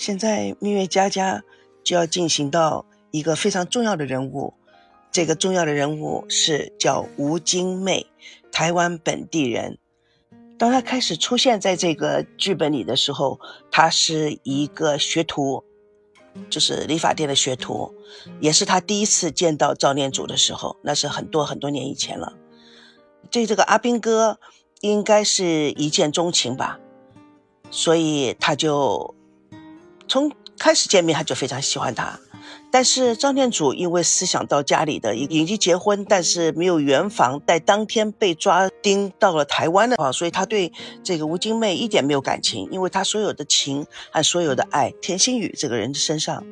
现在蜜月佳佳就要进行到一个非常重要的人物，这个重要的人物是叫吴金妹，台湾本地人。当她开始出现在这个剧本里的时候，她是一个学徒，就是理发店的学徒，也是她第一次见到赵念祖的时候，那是很多很多年以前了。对这个阿斌哥，应该是一见钟情吧，所以他就从开始见面他就非常喜欢她。但是张念祖因为思想到家里的已经结婚，但是没有圆房，在当天被抓丁到了台湾的话，所以他对这个吴金妹一点没有感情，因为他所有的情和所有的爱，田心雨这个人的身上。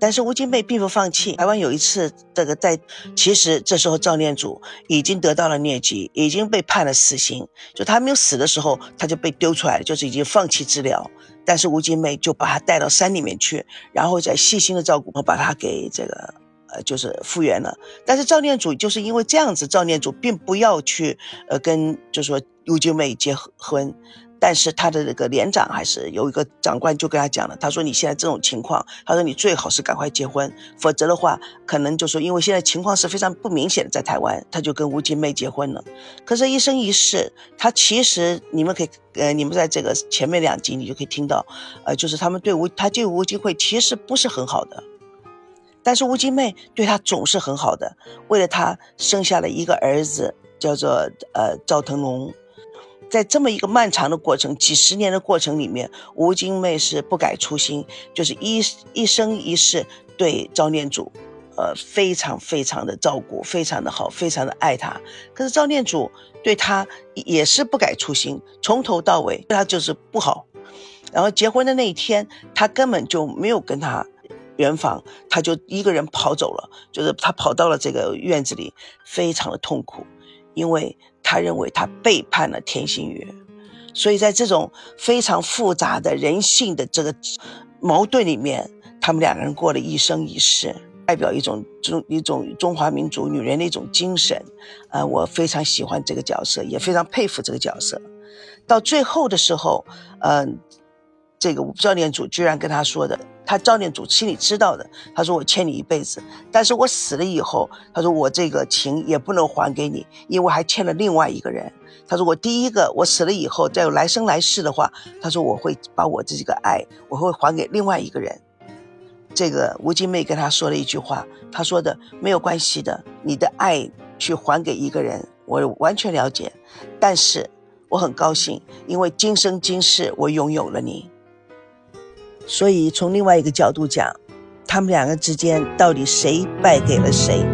但是吴金妹并不放弃。台湾有一次，这个在其实这时候赵念祖已经得到了疟疾，已经被判了死刑。就他没有死的时候，他就被丢出来了，就是已经放弃治疗。但是吴金妹就把他带到山里面去，然后再细心的照顾，把他给这个呃就是复原了。但是赵念祖就是因为这样子，赵念祖并不要去呃跟就说吴金妹结婚。但是他的这个连长还是有一个长官就跟他讲了，他说你现在这种情况，他说你最好是赶快结婚，否则的话，可能就说因为现在情况是非常不明显的，在台湾，他就跟吴金妹结婚了。可是，一生一世，他其实你们可以，呃，你们在这个前面两集你就可以听到，呃，就是他们对吴，他对吴金惠其实不是很好的，但是吴金妹对他总是很好的，为了他生下了一个儿子，叫做呃赵腾龙。在这么一个漫长的过程，几十年的过程里面，吴金妹是不改初心，就是一一生一世对赵念祖，呃，非常非常的照顾，非常的好，非常的爱他。可是赵念祖对他也是不改初心，从头到尾对他就是不好。然后结婚的那一天，他根本就没有跟他圆房，他就一个人跑走了，就是他跑到了这个院子里，非常的痛苦，因为。他认为他背叛了天心月，所以在这种非常复杂的人性的这个矛盾里面，他们两个人过了一生一世，代表一种中一种中华民族女人的一种精神。呃，我非常喜欢这个角色，也非常佩服这个角色。到最后的时候，嗯。这个赵念祖居然跟他说的，他赵念祖心里知道的。他说：“我欠你一辈子，但是我死了以后，他说我这个情也不能还给你，因为还欠了另外一个人。他说我第一个，我死了以后再有来生来世的话，他说我会把我这个爱，我会还给另外一个人。”这个吴金妹跟他说了一句话，他说的没有关系的，你的爱去还给一个人，我完全了解，但是我很高兴，因为今生今世我拥有了你。所以，从另外一个角度讲，他们两个之间到底谁败给了谁？